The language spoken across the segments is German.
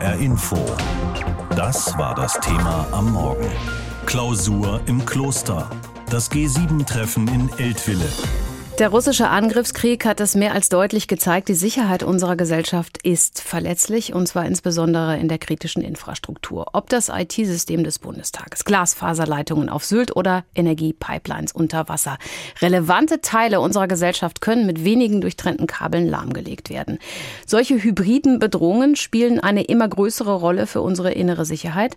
HR Info. Das war das Thema am Morgen. Klausur im Kloster. Das G7-Treffen in Eltville. Der russische Angriffskrieg hat es mehr als deutlich gezeigt, die Sicherheit unserer Gesellschaft ist verletzlich, und zwar insbesondere in der kritischen Infrastruktur. Ob das IT-System des Bundestages, Glasfaserleitungen auf Sylt oder Energiepipelines unter Wasser. Relevante Teile unserer Gesellschaft können mit wenigen durchtrennten Kabeln lahmgelegt werden. Solche hybriden Bedrohungen spielen eine immer größere Rolle für unsere innere Sicherheit.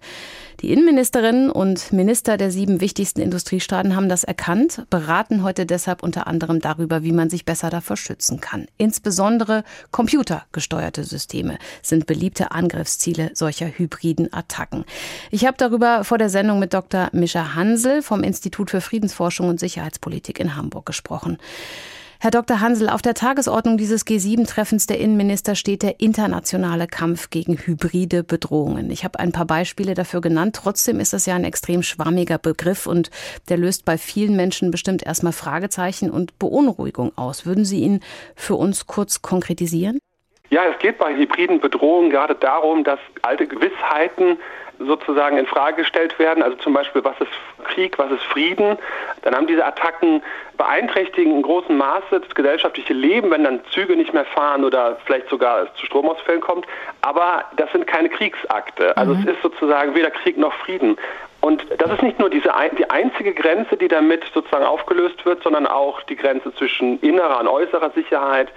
Die Innenministerinnen und Minister der sieben wichtigsten Industriestaaten haben das erkannt, beraten heute deshalb unter anderem darüber, wie man sich besser davor schützen kann. Insbesondere computergesteuerte Systeme sind beliebte Angriffsziele solcher hybriden Attacken. Ich habe darüber vor der Sendung mit Dr. Mischa Hansel vom Institut für Friedensforschung und Sicherheitspolitik in Hamburg gesprochen. Herr Dr. Hansel, auf der Tagesordnung dieses G7-Treffens der Innenminister steht der internationale Kampf gegen hybride Bedrohungen. Ich habe ein paar Beispiele dafür genannt. Trotzdem ist das ja ein extrem schwammiger Begriff und der löst bei vielen Menschen bestimmt erstmal Fragezeichen und Beunruhigung aus. Würden Sie ihn für uns kurz konkretisieren? Ja, es geht bei hybriden Bedrohungen gerade darum, dass alte Gewissheiten sozusagen in Frage gestellt werden. Also zum Beispiel, was ist Krieg, was ist Frieden? Dann haben diese Attacken beeinträchtigen in großem Maße das gesellschaftliche Leben, wenn dann Züge nicht mehr fahren oder vielleicht sogar zu Stromausfällen kommt. Aber das sind keine Kriegsakte. Also mhm. es ist sozusagen weder Krieg noch Frieden. Und das ist nicht nur diese, die einzige Grenze, die damit sozusagen aufgelöst wird, sondern auch die Grenze zwischen innerer und äußerer Sicherheit,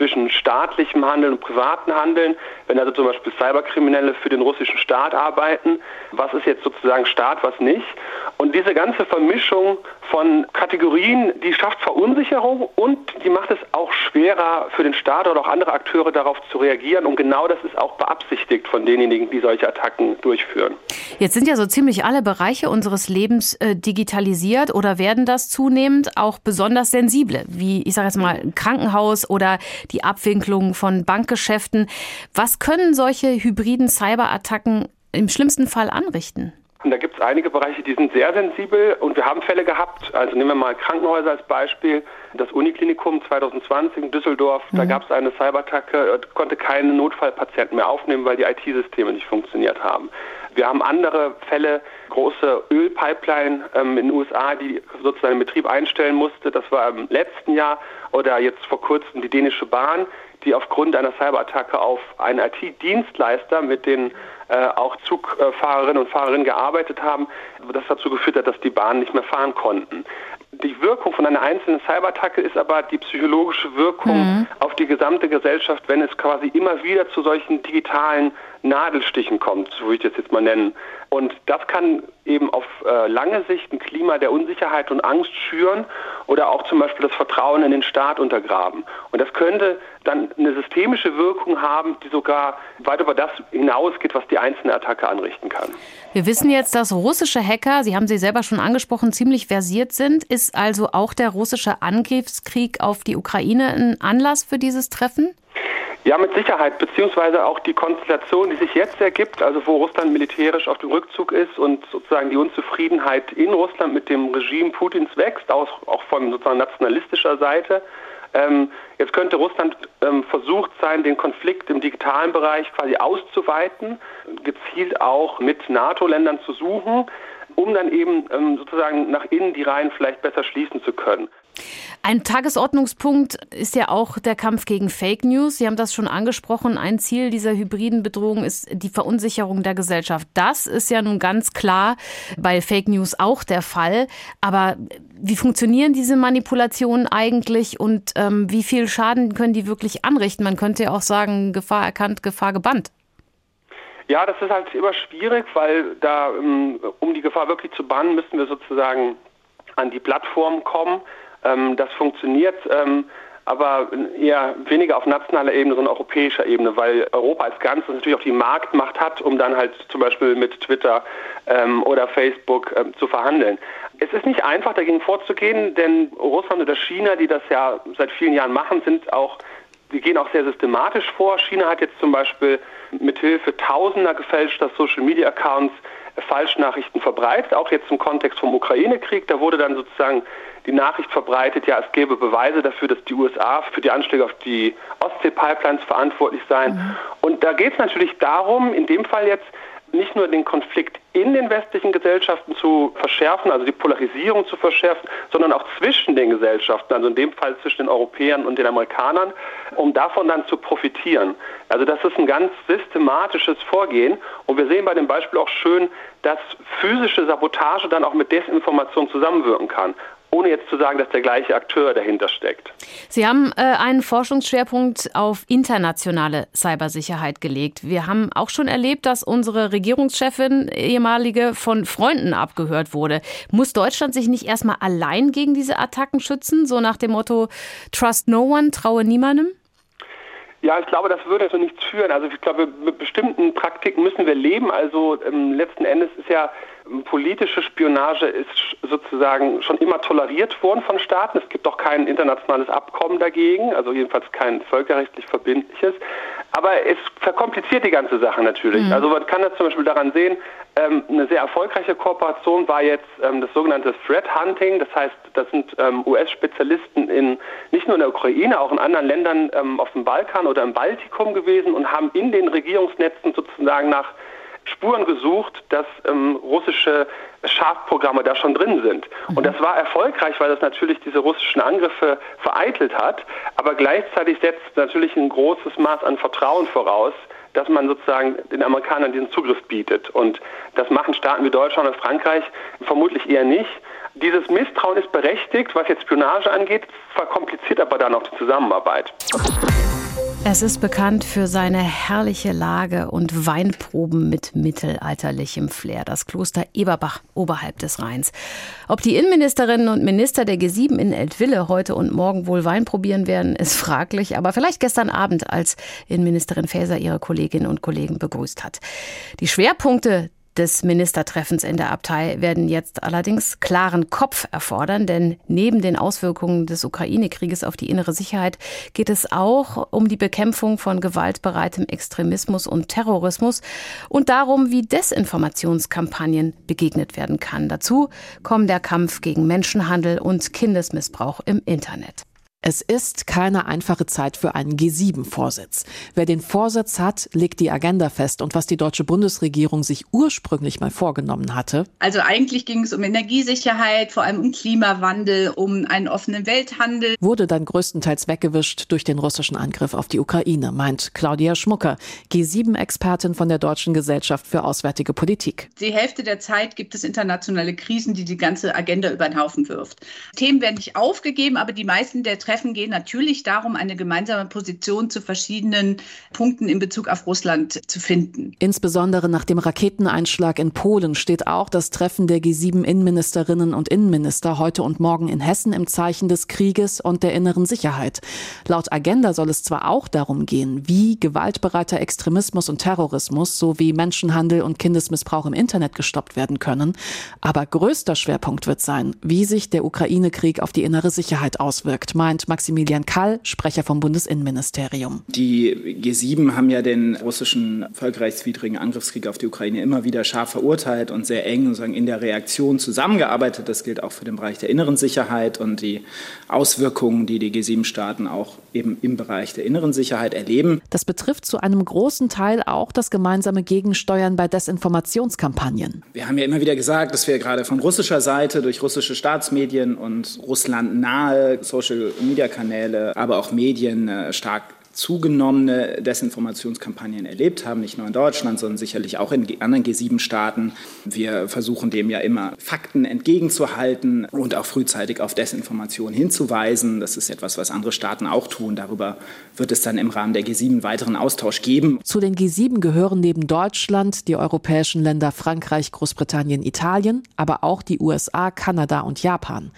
zwischen staatlichem Handeln und privatem Handeln. Wenn also zum Beispiel Cyberkriminelle für den russischen Staat arbeiten, was ist jetzt sozusagen Staat, was nicht? Und diese ganze Vermischung von Kategorien, die schafft Verunsicherung und die macht es auch schwerer für den Staat oder auch andere Akteure darauf zu reagieren. Und genau das ist auch beabsichtigt von denjenigen, die solche Attacken durchführen. Jetzt sind ja so ziemlich alle Bereiche unseres Lebens äh, digitalisiert oder werden das zunehmend auch besonders sensible, wie ich sage jetzt mal Krankenhaus oder die Abwicklung von Bankgeschäften. Was können solche hybriden Cyberattacken im schlimmsten Fall anrichten? Und da gibt es einige Bereiche, die sind sehr sensibel und wir haben Fälle gehabt. Also nehmen wir mal Krankenhäuser als Beispiel. Das Uniklinikum 2020 in Düsseldorf, mhm. da gab es eine Cyberattacke, konnte keine Notfallpatienten mehr aufnehmen, weil die IT-Systeme nicht funktioniert haben. Wir haben andere Fälle, große Ölpipeline ähm, in den USA, die sozusagen den Betrieb einstellen musste. Das war im letzten Jahr oder jetzt vor kurzem die dänische Bahn, die aufgrund einer Cyberattacke auf einen IT-Dienstleister mit den äh, auch Zugfahrerinnen und Fahrerinnen gearbeitet haben, das dazu geführt hat, dass die Bahnen nicht mehr fahren konnten. Die Wirkung von einer einzelnen Cyberattacke ist aber die psychologische Wirkung mhm. auf die gesamte Gesellschaft, wenn es quasi immer wieder zu solchen digitalen Nadelstichen kommt, so würde ich das jetzt mal nennen. Und das kann eben auf äh, lange Sicht ein Klima der Unsicherheit und Angst schüren oder auch zum Beispiel das Vertrauen in den Staat untergraben. Und das könnte dann eine systemische Wirkung haben, die sogar weit über das hinausgeht, was die einzelne Attacke anrichten kann. Wir wissen jetzt, dass russische Hacker, Sie haben sie selber schon angesprochen, ziemlich versiert sind. Ist also auch der russische Angriffskrieg auf die Ukraine ein Anlass für dieses Treffen? Ja, mit Sicherheit, beziehungsweise auch die Konstellation, die sich jetzt ergibt, also wo Russland militärisch auf dem Rückzug ist und sozusagen die Unzufriedenheit in Russland mit dem Regime Putins wächst, auch, von sozusagen nationalistischer Seite. Ähm, jetzt könnte Russland ähm, versucht sein, den Konflikt im digitalen Bereich quasi auszuweiten, gezielt auch mit NATO-Ländern zu suchen, um dann eben ähm, sozusagen nach innen die Reihen vielleicht besser schließen zu können. Ein Tagesordnungspunkt ist ja auch der Kampf gegen Fake News. Sie haben das schon angesprochen. Ein Ziel dieser hybriden Bedrohung ist die Verunsicherung der Gesellschaft. Das ist ja nun ganz klar bei Fake News auch der Fall. Aber wie funktionieren diese Manipulationen eigentlich und ähm, wie viel Schaden können die wirklich anrichten? Man könnte ja auch sagen, Gefahr erkannt, Gefahr gebannt. Ja, das ist halt immer schwierig, weil da, ähm, um die Gefahr wirklich zu bannen, müssen wir sozusagen an die Plattform kommen. Ähm, das funktioniert, ähm, aber eher weniger auf nationaler Ebene, sondern europäischer Ebene, weil Europa als Ganzes natürlich auch die Marktmacht hat, um dann halt zum Beispiel mit Twitter ähm, oder Facebook ähm, zu verhandeln. Es ist nicht einfach, dagegen vorzugehen, denn Russland oder China, die das ja seit vielen Jahren machen, sind auch die gehen auch sehr systematisch vor. China hat jetzt zum Beispiel mithilfe tausender gefälschter Social-Media-Accounts Falschnachrichten verbreitet, auch jetzt im Kontext vom Ukraine-Krieg. Da wurde dann sozusagen die Nachricht verbreitet, ja, es gäbe Beweise dafür, dass die USA für die Anschläge auf die Ostsee-Pipelines verantwortlich seien. Mhm. Und da geht es natürlich darum, in dem Fall jetzt, nicht nur den Konflikt in den westlichen Gesellschaften zu verschärfen, also die Polarisierung zu verschärfen, sondern auch zwischen den Gesellschaften, also in dem Fall zwischen den Europäern und den Amerikanern, um davon dann zu profitieren. Also das ist ein ganz systematisches Vorgehen und wir sehen bei dem Beispiel auch schön, dass physische Sabotage dann auch mit Desinformation zusammenwirken kann ohne jetzt zu sagen, dass der gleiche Akteur dahinter steckt. Sie haben äh, einen Forschungsschwerpunkt auf internationale Cybersicherheit gelegt. Wir haben auch schon erlebt, dass unsere Regierungschefin ehemalige von Freunden abgehört wurde. Muss Deutschland sich nicht erstmal allein gegen diese Attacken schützen, so nach dem Motto Trust no one, traue niemandem? Ja, ich glaube, das würde zu nichts führen. Also ich glaube, mit bestimmten Praktiken müssen wir leben. Also ähm, letzten Endes ist ja politische Spionage ist sozusagen schon immer toleriert worden von Staaten. Es gibt auch kein internationales Abkommen dagegen, also jedenfalls kein völkerrechtlich verbindliches. Aber es verkompliziert die ganze Sache natürlich. Mhm. Also man kann das zum Beispiel daran sehen, ähm, eine sehr erfolgreiche Kooperation war jetzt ähm, das sogenannte Threat Hunting. Das heißt, das sind ähm, US-Spezialisten in nicht nur in der Ukraine, auch in anderen Ländern ähm, auf dem Balkan oder im Baltikum gewesen und haben in den Regierungsnetzen sozusagen nach Spuren gesucht, dass ähm, russische Schafprogramme da schon drin sind. Mhm. Und das war erfolgreich, weil das natürlich diese russischen Angriffe vereitelt hat, aber gleichzeitig setzt natürlich ein großes Maß an Vertrauen voraus, dass man sozusagen den Amerikanern diesen Zugriff bietet. Und das machen Staaten wie Deutschland und Frankreich vermutlich eher nicht. Dieses Misstrauen ist berechtigt, was jetzt Spionage angeht, verkompliziert aber dann auch die Zusammenarbeit. Es ist bekannt für seine herrliche Lage und Weinproben mit mittelalterlichem Flair. Das Kloster Eberbach oberhalb des Rheins. Ob die Innenministerinnen und Minister der G7 in Eltville heute und morgen wohl Wein probieren werden, ist fraglich. Aber vielleicht gestern Abend, als Innenministerin Faeser ihre Kolleginnen und Kollegen begrüßt hat. Die Schwerpunkte des Ministertreffens in der Abtei werden jetzt allerdings klaren Kopf erfordern, denn neben den Auswirkungen des Ukraine-Krieges auf die innere Sicherheit geht es auch um die Bekämpfung von gewaltbereitem Extremismus und Terrorismus und darum, wie Desinformationskampagnen begegnet werden kann. Dazu kommen der Kampf gegen Menschenhandel und Kindesmissbrauch im Internet. Es ist keine einfache Zeit für einen G7-Vorsitz. Wer den Vorsitz hat, legt die Agenda fest und was die deutsche Bundesregierung sich ursprünglich mal vorgenommen hatte. Also eigentlich ging es um Energiesicherheit, vor allem um Klimawandel, um einen offenen Welthandel. Wurde dann größtenteils weggewischt durch den russischen Angriff auf die Ukraine, meint Claudia Schmucker, G7-Expertin von der Deutschen Gesellschaft für Auswärtige Politik. Die Hälfte der Zeit gibt es internationale Krisen, die die ganze Agenda über den Haufen wirft. Themen werden nicht aufgegeben, aber die meisten der Treffen gehen natürlich darum, eine gemeinsame Position zu verschiedenen Punkten in Bezug auf Russland zu finden. Insbesondere nach dem Raketeneinschlag in Polen steht auch das Treffen der G7-Innenministerinnen und Innenminister heute und morgen in Hessen im Zeichen des Krieges und der inneren Sicherheit. Laut Agenda soll es zwar auch darum gehen, wie gewaltbereiter Extremismus und Terrorismus sowie Menschenhandel und Kindesmissbrauch im Internet gestoppt werden können, aber größter Schwerpunkt wird sein, wie sich der Ukraine-Krieg auf die innere Sicherheit auswirkt, meint meint Maximilian Kall, Sprecher vom Bundesinnenministerium. Die G7 haben ja den russischen völkerrechtswidrigen Angriffskrieg auf die Ukraine immer wieder scharf verurteilt und sehr eng sozusagen in der Reaktion zusammengearbeitet. Das gilt auch für den Bereich der inneren Sicherheit und die Auswirkungen, die die G7-Staaten auch eben im Bereich der inneren Sicherheit erleben. Das betrifft zu einem großen Teil auch das gemeinsame Gegensteuern bei Desinformationskampagnen. Wir haben ja immer wieder gesagt, dass wir gerade von russischer Seite durch russische Staatsmedien und Russland nahe Social Media-Kanäle, aber auch Medien äh, stark zugenommene Desinformationskampagnen erlebt haben, nicht nur in Deutschland, sondern sicherlich auch in anderen G7-Staaten. Wir versuchen dem ja immer Fakten entgegenzuhalten und auch frühzeitig auf Desinformation hinzuweisen. Das ist etwas, was andere Staaten auch tun. Darüber wird es dann im Rahmen der G7 einen weiteren Austausch geben. Zu den G7 gehören neben Deutschland die europäischen Länder Frankreich, Großbritannien, Italien, aber auch die USA, Kanada und Japan.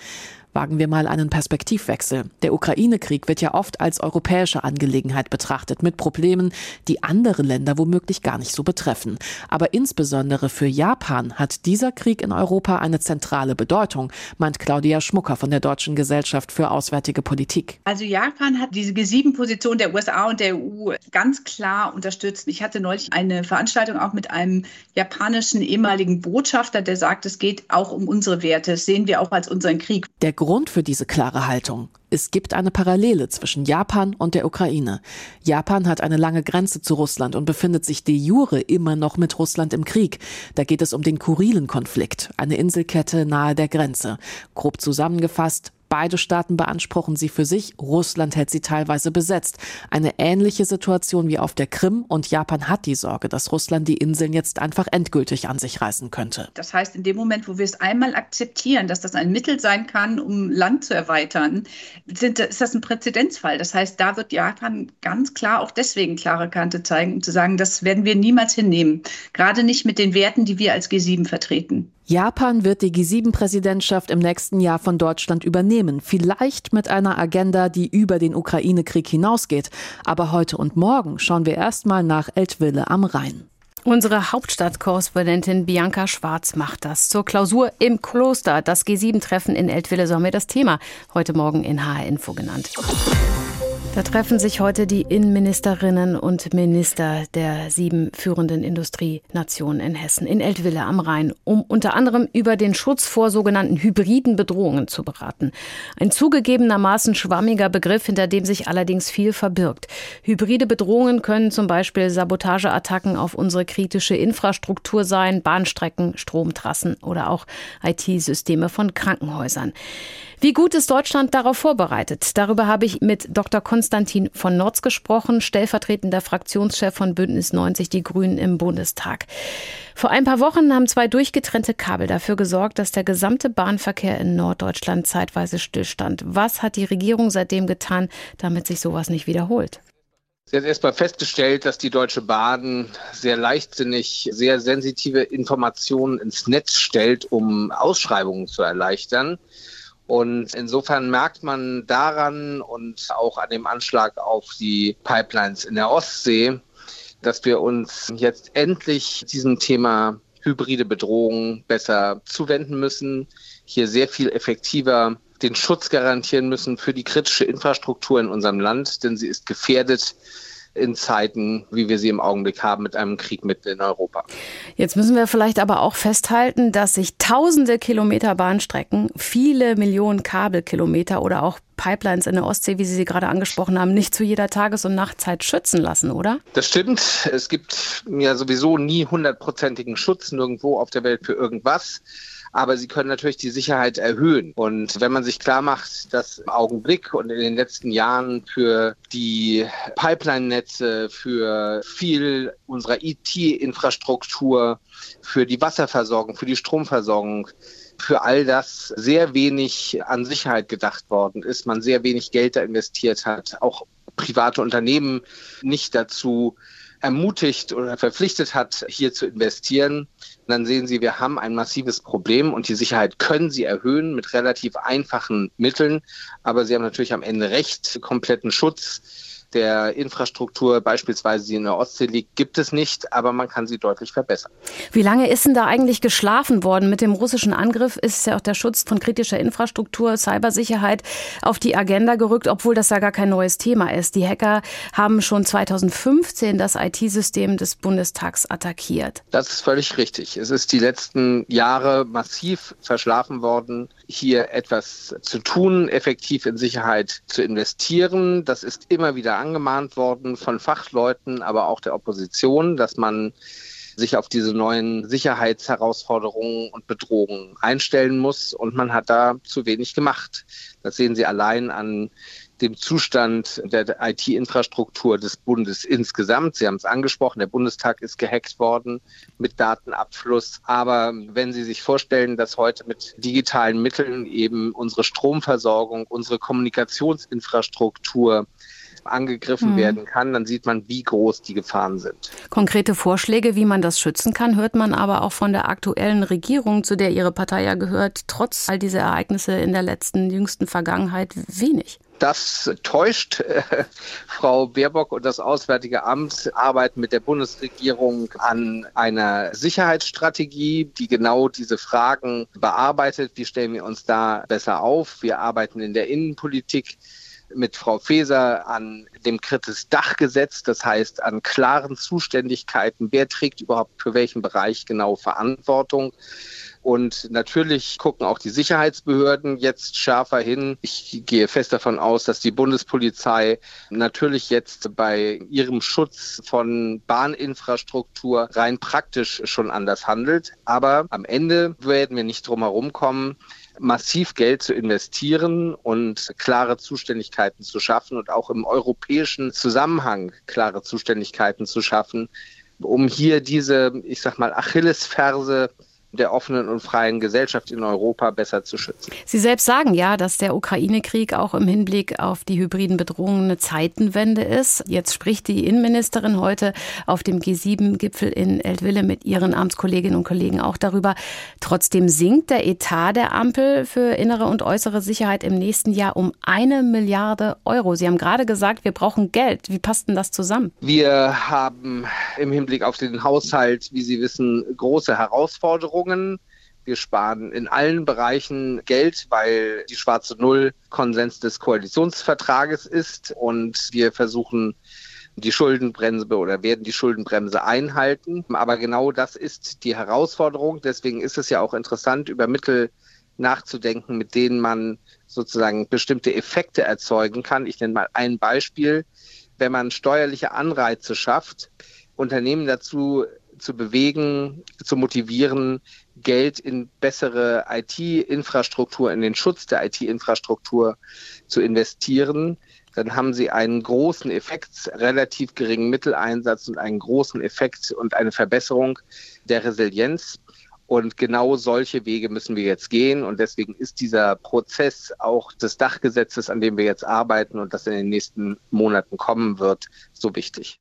Wagen wir mal einen Perspektivwechsel. Der Ukraine-Krieg wird ja oft als europäische Angelegenheit betrachtet, mit Problemen, die andere Länder womöglich gar nicht so betreffen. Aber insbesondere für Japan hat dieser Krieg in Europa eine zentrale Bedeutung, meint Claudia Schmucker von der Deutschen Gesellschaft für Auswärtige Politik. Also Japan hat diese G7-Position der USA und der EU ganz klar unterstützt. Ich hatte neulich eine Veranstaltung auch mit einem japanischen ehemaligen Botschafter, der sagt, es geht auch um unsere Werte. Das sehen wir auch als unseren Krieg. Der Grund für diese klare Haltung. Es gibt eine Parallele zwischen Japan und der Ukraine. Japan hat eine lange Grenze zu Russland und befindet sich de jure immer noch mit Russland im Krieg. Da geht es um den Kurilen-Konflikt, eine Inselkette nahe der Grenze. Grob zusammengefasst, Beide Staaten beanspruchen sie für sich, Russland hält sie teilweise besetzt. Eine ähnliche Situation wie auf der Krim und Japan hat die Sorge, dass Russland die Inseln jetzt einfach endgültig an sich reißen könnte. Das heißt, in dem Moment, wo wir es einmal akzeptieren, dass das ein Mittel sein kann, um Land zu erweitern, sind, ist das ein Präzedenzfall. Das heißt, da wird Japan ganz klar auch deswegen klare Kante zeigen, um zu sagen, das werden wir niemals hinnehmen. Gerade nicht mit den Werten, die wir als G7 vertreten. Japan wird die G7-Präsidentschaft im nächsten Jahr von Deutschland übernehmen, vielleicht mit einer Agenda, die über den Ukraine-Krieg hinausgeht. Aber heute und morgen schauen wir erstmal nach Eltville am Rhein. Unsere Hauptstadtkorrespondentin Bianca Schwarz macht das. Zur Klausur im Kloster, das G7-Treffen in Eltville, so haben wir das Thema heute Morgen in HR Info genannt. Da treffen sich heute die Innenministerinnen und Minister der sieben führenden Industrienationen in Hessen, in Eltville am Rhein, um unter anderem über den Schutz vor sogenannten hybriden Bedrohungen zu beraten. Ein zugegebenermaßen schwammiger Begriff, hinter dem sich allerdings viel verbirgt. Hybride Bedrohungen können zum Beispiel Sabotageattacken auf unsere kritische Infrastruktur sein, Bahnstrecken, Stromtrassen oder auch IT-Systeme von Krankenhäusern. Wie gut ist Deutschland darauf vorbereitet? Darüber habe ich mit Dr. Konstantin von Norz gesprochen, stellvertretender Fraktionschef von Bündnis 90 Die Grünen im Bundestag. Vor ein paar Wochen haben zwei durchgetrennte Kabel dafür gesorgt, dass der gesamte Bahnverkehr in Norddeutschland zeitweise stillstand. Was hat die Regierung seitdem getan, damit sich sowas nicht wiederholt? Sie hat erstmal festgestellt, dass die Deutsche Bahn sehr leichtsinnig sehr sensitive Informationen ins Netz stellt, um Ausschreibungen zu erleichtern. Und insofern merkt man daran und auch an dem Anschlag auf die Pipelines in der Ostsee, dass wir uns jetzt endlich diesem Thema hybride Bedrohung besser zuwenden müssen, hier sehr viel effektiver den Schutz garantieren müssen für die kritische Infrastruktur in unserem Land, denn sie ist gefährdet in Zeiten, wie wir sie im Augenblick haben, mit einem Krieg mitten in Europa. Jetzt müssen wir vielleicht aber auch festhalten, dass sich tausende Kilometer Bahnstrecken, viele Millionen Kabelkilometer oder auch Pipelines in der Ostsee, wie Sie sie gerade angesprochen haben, nicht zu jeder Tages- und Nachtzeit schützen lassen, oder? Das stimmt. Es gibt ja sowieso nie hundertprozentigen Schutz nirgendwo auf der Welt für irgendwas aber sie können natürlich die Sicherheit erhöhen. Und wenn man sich klar macht, dass im Augenblick und in den letzten Jahren für die Pipeline-Netze, für viel unserer IT-Infrastruktur, für die Wasserversorgung, für die Stromversorgung, für all das sehr wenig an Sicherheit gedacht worden ist, man sehr wenig Geld da investiert hat, auch private Unternehmen nicht dazu ermutigt oder verpflichtet hat, hier zu investieren, dann sehen Sie, wir haben ein massives Problem und die Sicherheit können Sie erhöhen mit relativ einfachen Mitteln. Aber Sie haben natürlich am Ende recht, kompletten Schutz der Infrastruktur, beispielsweise die in der Ostsee liegt, gibt es nicht, aber man kann sie deutlich verbessern. Wie lange ist denn da eigentlich geschlafen worden? Mit dem russischen Angriff ist ja auch der Schutz von kritischer Infrastruktur, Cybersicherheit auf die Agenda gerückt, obwohl das ja gar kein neues Thema ist. Die Hacker haben schon 2015 das IT-System des Bundestags attackiert. Das ist völlig richtig. Es ist die letzten Jahre massiv verschlafen worden, hier etwas zu tun, effektiv in Sicherheit zu investieren. Das ist immer wieder angemahnt worden von Fachleuten, aber auch der Opposition, dass man sich auf diese neuen Sicherheitsherausforderungen und Bedrohungen einstellen muss. Und man hat da zu wenig gemacht. Das sehen Sie allein an dem Zustand der IT-Infrastruktur des Bundes insgesamt. Sie haben es angesprochen, der Bundestag ist gehackt worden mit Datenabfluss. Aber wenn Sie sich vorstellen, dass heute mit digitalen Mitteln eben unsere Stromversorgung, unsere Kommunikationsinfrastruktur, angegriffen mhm. werden kann, dann sieht man, wie groß die Gefahren sind. Konkrete Vorschläge, wie man das schützen kann, hört man aber auch von der aktuellen Regierung, zu der Ihre Partei ja gehört, trotz all dieser Ereignisse in der letzten, jüngsten Vergangenheit wenig. Das täuscht. Frau Baerbock und das Auswärtige Amt arbeiten mit der Bundesregierung an einer Sicherheitsstrategie, die genau diese Fragen bearbeitet. Wie stellen wir uns da besser auf? Wir arbeiten in der Innenpolitik mit Frau Faeser an dem Kritis Dachgesetz, das heißt an klaren Zuständigkeiten, wer trägt überhaupt für welchen Bereich genau Verantwortung. Und natürlich gucken auch die Sicherheitsbehörden jetzt schärfer hin. Ich gehe fest davon aus, dass die Bundespolizei natürlich jetzt bei ihrem Schutz von Bahninfrastruktur rein praktisch schon anders handelt. Aber am Ende werden wir nicht drum herum kommen, massiv Geld zu investieren und klare Zuständigkeiten zu schaffen und auch im europäischen Zusammenhang klare Zuständigkeiten zu schaffen, um hier diese, ich sag mal, Achillesferse der offenen und freien Gesellschaft in Europa besser zu schützen. Sie selbst sagen ja, dass der Ukraine-Krieg auch im Hinblick auf die hybriden Bedrohungen eine Zeitenwende ist. Jetzt spricht die Innenministerin heute auf dem G7-Gipfel in Eltville mit ihren Amtskolleginnen und Kollegen auch darüber. Trotzdem sinkt der Etat der Ampel für innere und äußere Sicherheit im nächsten Jahr um eine Milliarde Euro. Sie haben gerade gesagt, wir brauchen Geld. Wie passt denn das zusammen? Wir haben im Hinblick auf den Haushalt, wie Sie wissen, große Herausforderungen. Veränderungen. Wir sparen in allen Bereichen Geld, weil die schwarze Null Konsens des Koalitionsvertrages ist und wir versuchen, die Schuldenbremse oder werden die Schuldenbremse einhalten. Aber genau das ist die Herausforderung. Deswegen ist es ja auch interessant, über Mittel nachzudenken, mit denen man sozusagen bestimmte Effekte erzeugen kann. Ich nenne mal ein Beispiel. Wenn man steuerliche Anreize schafft, Unternehmen dazu zu bewegen, zu motivieren, Geld in bessere IT-Infrastruktur, in den Schutz der IT-Infrastruktur zu investieren, dann haben sie einen großen Effekt, relativ geringen Mitteleinsatz und einen großen Effekt und eine Verbesserung der Resilienz. Und genau solche Wege müssen wir jetzt gehen. Und deswegen ist dieser Prozess auch des Dachgesetzes, an dem wir jetzt arbeiten und das in den nächsten Monaten kommen wird, so wichtig.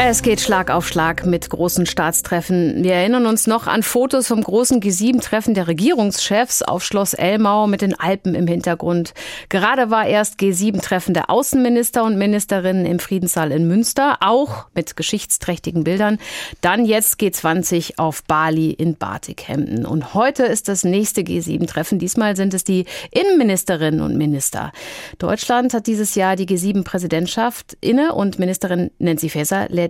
Es geht Schlag auf Schlag mit großen Staatstreffen. Wir erinnern uns noch an Fotos vom großen G7-Treffen der Regierungschefs auf Schloss Elmau mit den Alpen im Hintergrund. Gerade war erst G7-Treffen der Außenminister und Ministerinnen im Friedenssaal in Münster, auch mit geschichtsträchtigen Bildern. Dann jetzt G20 auf Bali in Batikhemden. Und heute ist das nächste G7-Treffen. Diesmal sind es die Innenministerinnen und Minister. Deutschland hat dieses Jahr die G7-Präsidentschaft inne und Ministerin Nancy Faeser lädt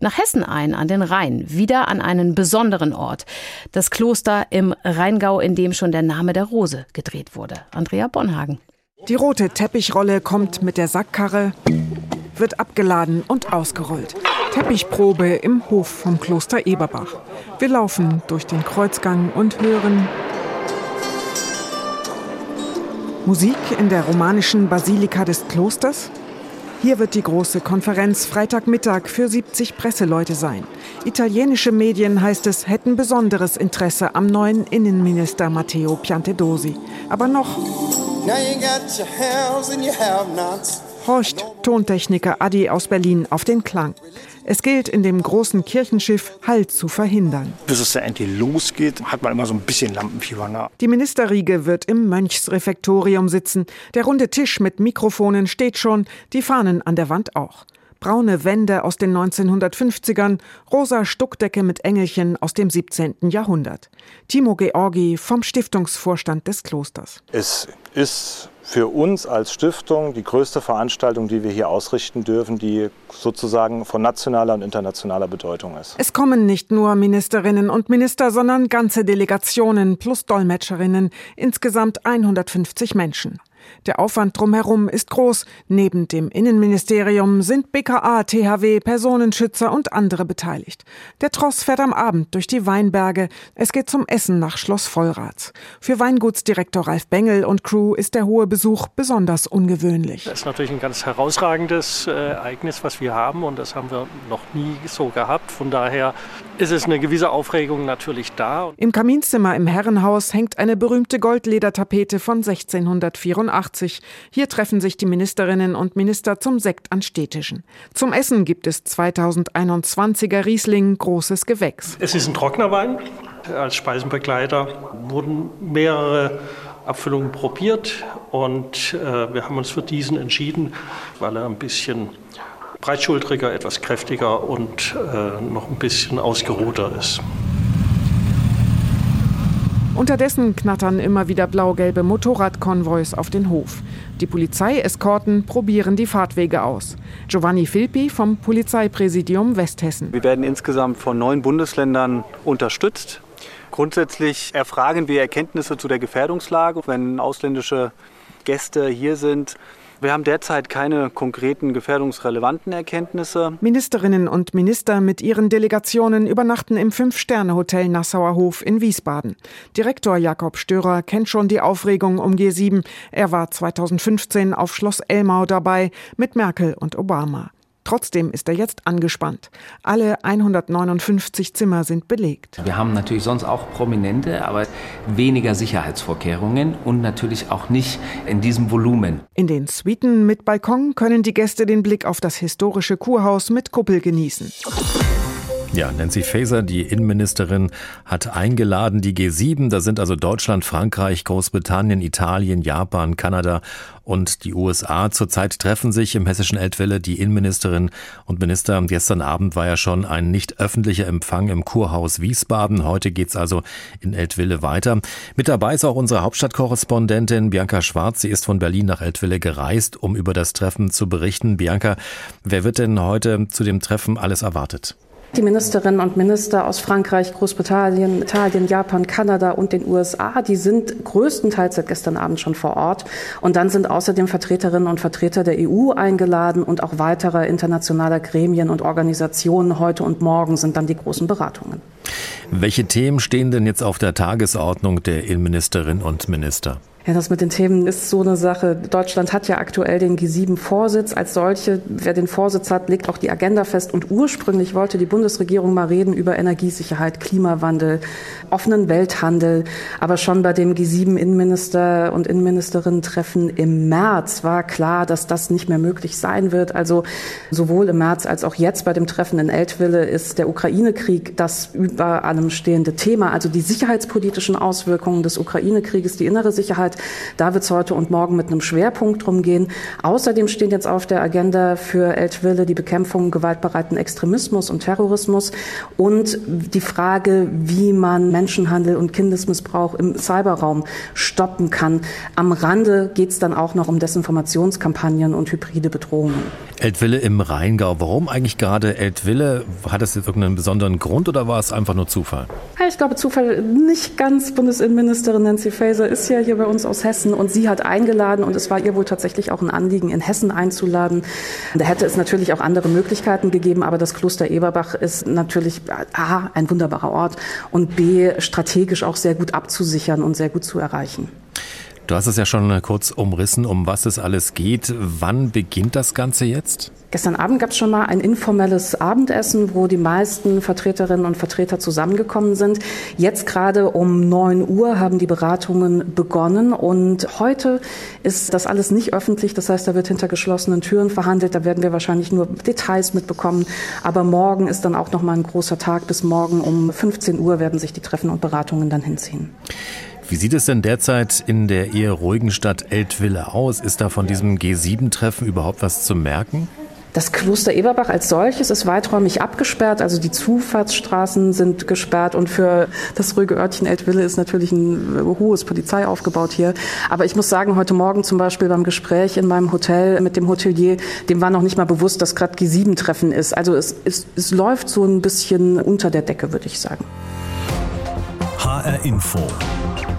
nach Hessen ein, an den Rhein, wieder an einen besonderen Ort. Das Kloster im Rheingau, in dem schon der Name der Rose gedreht wurde. Andrea Bonhagen. Die rote Teppichrolle kommt mit der Sackkarre, wird abgeladen und ausgerollt. Teppichprobe im Hof vom Kloster Eberbach. Wir laufen durch den Kreuzgang und hören Musik in der romanischen Basilika des Klosters, hier wird die große Konferenz Freitagmittag für 70 Presseleute sein. Italienische Medien, heißt es, hätten besonderes Interesse am neuen Innenminister Matteo Piantedosi. Aber noch horcht Tontechniker Adi aus Berlin auf den Klang. Es gilt in dem großen Kirchenschiff Halt zu verhindern. Bis es da endlich losgeht, hat man immer so ein bisschen Lampenfieber nah. Die Ministerriege wird im Mönchsrefektorium sitzen. Der runde Tisch mit Mikrofonen steht schon, die Fahnen an der Wand auch. Braune Wände aus den 1950ern, rosa Stuckdecke mit Engelchen aus dem 17. Jahrhundert. Timo Georgi vom Stiftungsvorstand des Klosters. Es ist für uns als Stiftung die größte Veranstaltung, die wir hier ausrichten dürfen, die sozusagen von nationaler und internationaler Bedeutung ist. Es kommen nicht nur Ministerinnen und Minister, sondern ganze Delegationen plus Dolmetscherinnen, insgesamt 150 Menschen. Der Aufwand drumherum ist groß. Neben dem Innenministerium sind BKA, THW, Personenschützer und andere beteiligt. Der Tross fährt am Abend durch die Weinberge. Es geht zum Essen nach Schloss Vollrath. Für Weingutsdirektor Ralf Bengel und Crew ist der hohe Besuch besonders ungewöhnlich. Das ist natürlich ein ganz herausragendes äh, Ereignis, was wir haben und das haben wir noch nie so gehabt. Von daher ist es eine gewisse Aufregung natürlich da. Im Kaminzimmer im Herrenhaus hängt eine berühmte Goldledertapete von 1684. 85. Hier treffen sich die Ministerinnen und Minister zum Sekt an Städtischen. Zum Essen gibt es 2021er Riesling, großes Gewächs. Es ist ein trockener Wein. Als Speisenbegleiter wurden mehrere Abfüllungen probiert und äh, wir haben uns für diesen entschieden, weil er ein bisschen breitschultriger, etwas kräftiger und äh, noch ein bisschen ausgeruhter ist. Unterdessen knattern immer wieder blau-gelbe Motorradkonvois auf den Hof. Die Polizeieskorten probieren die Fahrtwege aus. Giovanni Filpi vom Polizeipräsidium Westhessen. Wir werden insgesamt von neun Bundesländern unterstützt. Grundsätzlich erfragen wir Erkenntnisse zu der Gefährdungslage. Wenn ausländische Gäste hier sind, wir haben derzeit keine konkreten gefährdungsrelevanten Erkenntnisse. Ministerinnen und Minister mit ihren Delegationen übernachten im Fünf-Sterne-Hotel Nassauer Hof in Wiesbaden. Direktor Jakob Störer kennt schon die Aufregung um G7. Er war 2015 auf Schloss Elmau dabei mit Merkel und Obama. Trotzdem ist er jetzt angespannt. Alle 159 Zimmer sind belegt. Wir haben natürlich sonst auch Prominente, aber weniger Sicherheitsvorkehrungen und natürlich auch nicht in diesem Volumen. In den Suiten mit Balkon können die Gäste den Blick auf das historische Kurhaus mit Kuppel genießen. Ja, Nancy Faeser, die Innenministerin, hat eingeladen, die G7, da sind also Deutschland, Frankreich, Großbritannien, Italien, Japan, Kanada und die USA. Zurzeit treffen sich im hessischen Eltville die Innenministerin und Minister. Gestern Abend war ja schon ein nicht öffentlicher Empfang im Kurhaus Wiesbaden. Heute geht's also in Eltville weiter. Mit dabei ist auch unsere Hauptstadtkorrespondentin Bianca Schwarz. Sie ist von Berlin nach Eltville gereist, um über das Treffen zu berichten. Bianca, wer wird denn heute zu dem Treffen alles erwartet? Die Ministerinnen und Minister aus Frankreich, Großbritannien, Italien, Japan, Kanada und den USA, die sind größtenteils seit gestern Abend schon vor Ort. Und dann sind außerdem Vertreterinnen und Vertreter der EU eingeladen und auch weiterer internationaler Gremien und Organisationen. Heute und morgen sind dann die großen Beratungen. Welche Themen stehen denn jetzt auf der Tagesordnung der Innenministerinnen und Minister? Ja, das mit den Themen ist so eine Sache. Deutschland hat ja aktuell den G7-Vorsitz. Als solche, wer den Vorsitz hat, legt auch die Agenda fest. Und ursprünglich wollte die Bundesregierung mal reden über Energiesicherheit, Klimawandel, offenen Welthandel. Aber schon bei dem G7-Innenminister und Innenministerinnen-Treffen im März war klar, dass das nicht mehr möglich sein wird. Also sowohl im März als auch jetzt bei dem Treffen in Eltville ist der Ukraine-Krieg das über allem stehende Thema. Also die sicherheitspolitischen Auswirkungen des Ukraine-Krieges, die innere Sicherheit da wird es heute und morgen mit einem Schwerpunkt drum gehen. Außerdem stehen jetzt auf der Agenda für Eltville die Bekämpfung gewaltbereiten Extremismus und Terrorismus und die Frage, wie man Menschenhandel und Kindesmissbrauch im Cyberraum stoppen kann. Am Rande geht es dann auch noch um Desinformationskampagnen und hybride Bedrohungen. Eltville im Rheingau. Warum eigentlich gerade Eltville? Hat das jetzt irgendeinen besonderen Grund oder war es einfach nur Zufall? Ich glaube, Zufall nicht ganz. Bundesinnenministerin Nancy Faeser ist ja hier bei uns aus Hessen und sie hat eingeladen und es war ihr wohl tatsächlich auch ein Anliegen, in Hessen einzuladen. Da hätte es natürlich auch andere Möglichkeiten gegeben, aber das Kloster Eberbach ist natürlich A, ein wunderbarer Ort und B, strategisch auch sehr gut abzusichern und sehr gut zu erreichen. Du hast es ja schon kurz umrissen, um was es alles geht. Wann beginnt das Ganze jetzt? Gestern Abend gab es schon mal ein informelles Abendessen, wo die meisten Vertreterinnen und Vertreter zusammengekommen sind. Jetzt gerade um 9 Uhr haben die Beratungen begonnen und heute ist das alles nicht öffentlich. Das heißt, da wird hinter geschlossenen Türen verhandelt. Da werden wir wahrscheinlich nur Details mitbekommen. Aber morgen ist dann auch noch mal ein großer Tag. Bis morgen um 15 Uhr werden sich die Treffen und Beratungen dann hinziehen. Wie sieht es denn derzeit in der eher ruhigen Stadt Eltville aus? Ist da von diesem G7-Treffen überhaupt was zu merken? Das Kloster Eberbach als solches ist weiträumig abgesperrt, also die Zufahrtsstraßen sind gesperrt und für das ruhige Örtchen Eltville ist natürlich ein hohes Polizei aufgebaut hier. Aber ich muss sagen, heute Morgen zum Beispiel beim Gespräch in meinem Hotel mit dem Hotelier, dem war noch nicht mal bewusst, dass gerade G7-Treffen ist. Also es, es, es läuft so ein bisschen unter der Decke, würde ich sagen. HR Info.